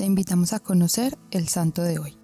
Te invitamos a conocer el santo de hoy.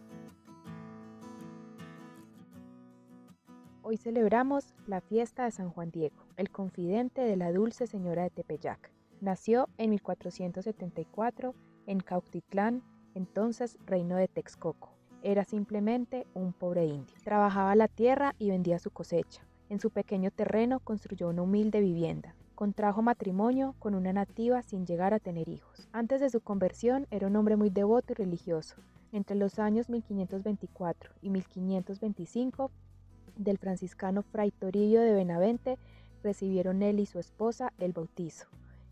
Hoy celebramos la fiesta de San Juan Diego, el confidente de la dulce señora de Tepeyac. Nació en 1474 en Cautitlán, entonces reino de Texcoco. Era simplemente un pobre indio. Trabajaba la tierra y vendía su cosecha. En su pequeño terreno construyó una humilde vivienda. Contrajo matrimonio con una nativa sin llegar a tener hijos. Antes de su conversión era un hombre muy devoto y religioso. Entre los años 1524 y 1525, del franciscano Fray Torillo de Benavente recibieron él y su esposa el bautizo.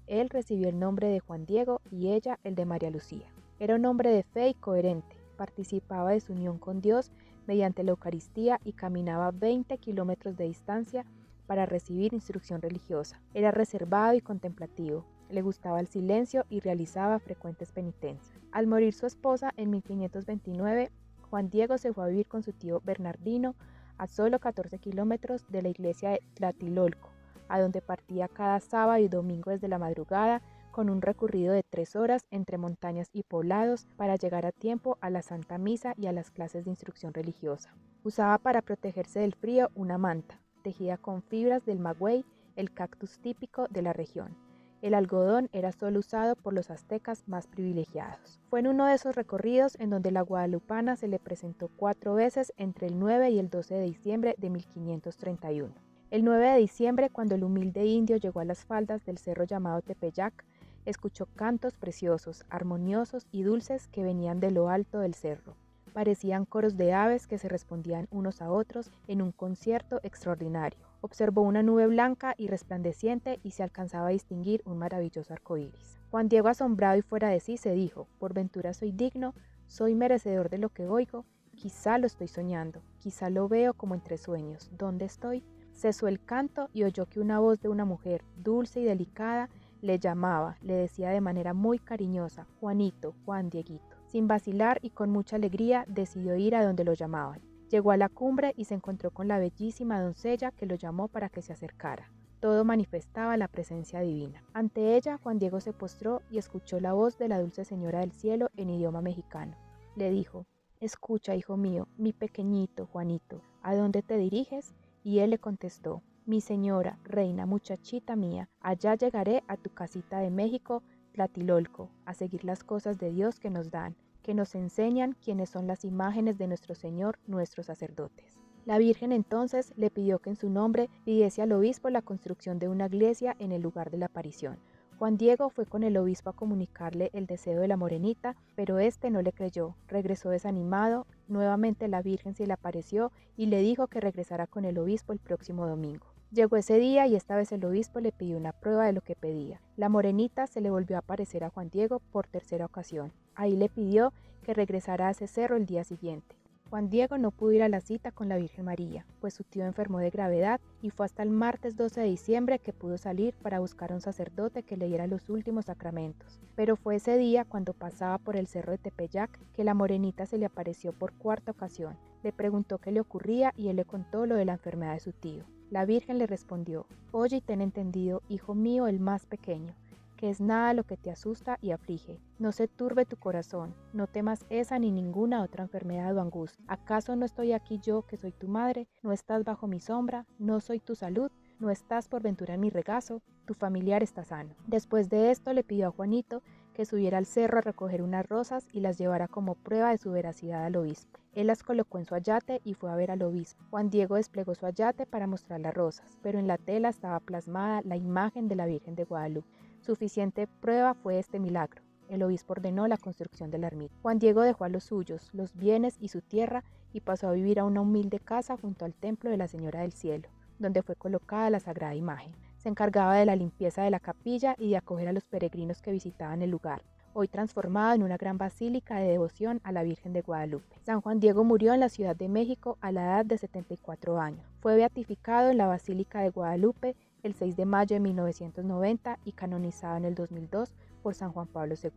Él recibió el nombre de Juan Diego y ella el de María Lucía. Era un hombre de fe y coherente. Participaba de su unión con Dios mediante la Eucaristía y caminaba 20 kilómetros de distancia para recibir instrucción religiosa. Era reservado y contemplativo, le gustaba el silencio y realizaba frecuentes penitencias. Al morir su esposa en 1529, Juan Diego se fue a vivir con su tío Bernardino a solo 14 kilómetros de la iglesia de Tlatilolco, a donde partía cada sábado y domingo desde la madrugada con un recorrido de tres horas entre montañas y poblados para llegar a tiempo a la Santa Misa y a las clases de instrucción religiosa. Usaba para protegerse del frío una manta, tejida con fibras del maguey, el cactus típico de la región. El algodón era solo usado por los aztecas más privilegiados. Fue en uno de esos recorridos en donde la guadalupana se le presentó cuatro veces entre el 9 y el 12 de diciembre de 1531. El 9 de diciembre, cuando el humilde indio llegó a las faldas del cerro llamado Tepeyac, escuchó cantos preciosos, armoniosos y dulces que venían de lo alto del cerro. Parecían coros de aves que se respondían unos a otros en un concierto extraordinario. Observó una nube blanca y resplandeciente y se alcanzaba a distinguir un maravilloso arco iris. Juan Diego, asombrado y fuera de sí, se dijo: Por ventura soy digno, soy merecedor de lo que oigo, quizá lo estoy soñando, quizá lo veo como entre sueños. ¿Dónde estoy? Cesó el canto y oyó que una voz de una mujer, dulce y delicada, le llamaba, le decía de manera muy cariñosa: Juanito, Juan Dieguito. Sin vacilar y con mucha alegría decidió ir a donde lo llamaban. Llegó a la cumbre y se encontró con la bellísima doncella que lo llamó para que se acercara. Todo manifestaba la presencia divina. Ante ella, Juan Diego se postró y escuchó la voz de la dulce señora del cielo en idioma mexicano. Le dijo, Escucha, hijo mío, mi pequeñito Juanito, ¿a dónde te diriges? Y él le contestó, Mi señora, reina, muchachita mía, allá llegaré a tu casita de México, Tlatilolco, a seguir las cosas de Dios que nos dan, que nos enseñan quiénes son las imágenes de nuestro Señor, nuestros sacerdotes. La Virgen entonces le pidió que en su nombre pidiese al obispo la construcción de una iglesia en el lugar de la aparición. Juan Diego fue con el obispo a comunicarle el deseo de la morenita, pero éste no le creyó. Regresó desanimado, nuevamente la Virgen se le apareció y le dijo que regresara con el obispo el próximo domingo. Llegó ese día y esta vez el obispo le pidió una prueba de lo que pedía. La morenita se le volvió a aparecer a Juan Diego por tercera ocasión. Ahí le pidió que regresara a ese cerro el día siguiente. Juan Diego no pudo ir a la cita con la Virgen María, pues su tío enfermó de gravedad y fue hasta el martes 12 de diciembre que pudo salir para buscar a un sacerdote que le diera los últimos sacramentos. Pero fue ese día, cuando pasaba por el cerro de Tepeyac, que la morenita se le apareció por cuarta ocasión. Le preguntó qué le ocurría y él le contó lo de la enfermedad de su tío. La Virgen le respondió, Oye y ten entendido, hijo mío el más pequeño, que es nada lo que te asusta y aflige. No se turbe tu corazón, no temas esa ni ninguna otra enfermedad o angustia. ¿Acaso no estoy aquí yo que soy tu madre? ¿No estás bajo mi sombra? ¿No soy tu salud? ¿No estás por ventura en mi regazo? Tu familiar está sano. Después de esto le pidió a Juanito que subiera al cerro a recoger unas rosas y las llevara como prueba de su veracidad al obispo. Él las colocó en su ayate y fue a ver al obispo. Juan Diego desplegó su ayate para mostrar las rosas, pero en la tela estaba plasmada la imagen de la Virgen de Guadalupe. Suficiente prueba fue este milagro. El obispo ordenó la construcción de la ermita. Juan Diego dejó a los suyos, los bienes y su tierra y pasó a vivir a una humilde casa junto al templo de la Señora del Cielo, donde fue colocada la sagrada imagen. Se encargaba de la limpieza de la capilla y de acoger a los peregrinos que visitaban el lugar hoy transformado en una gran basílica de devoción a la Virgen de Guadalupe. San Juan Diego murió en la Ciudad de México a la edad de 74 años. Fue beatificado en la Basílica de Guadalupe el 6 de mayo de 1990 y canonizado en el 2002 por San Juan Pablo II.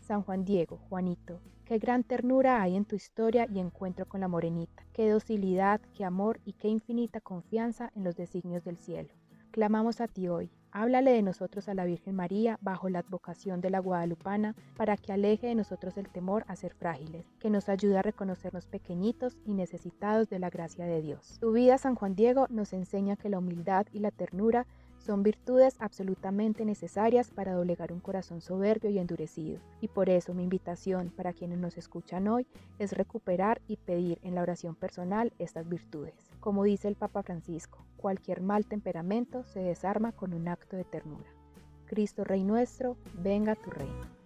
San Juan Diego, Juanito, qué gran ternura hay en tu historia y encuentro con la morenita, qué docilidad, qué amor y qué infinita confianza en los designios del cielo. Clamamos a ti hoy, Háblale de nosotros a la Virgen María bajo la advocación de la Guadalupana para que aleje de nosotros el temor a ser frágiles, que nos ayude a reconocernos pequeñitos y necesitados de la gracia de Dios. Tu vida, San Juan Diego, nos enseña que la humildad y la ternura son virtudes absolutamente necesarias para doblegar un corazón soberbio y endurecido. Y por eso mi invitación para quienes nos escuchan hoy es recuperar y pedir en la oración personal estas virtudes. Como dice el Papa Francisco, cualquier mal temperamento se desarma con un acto de ternura. Cristo Rey nuestro, venga tu reino.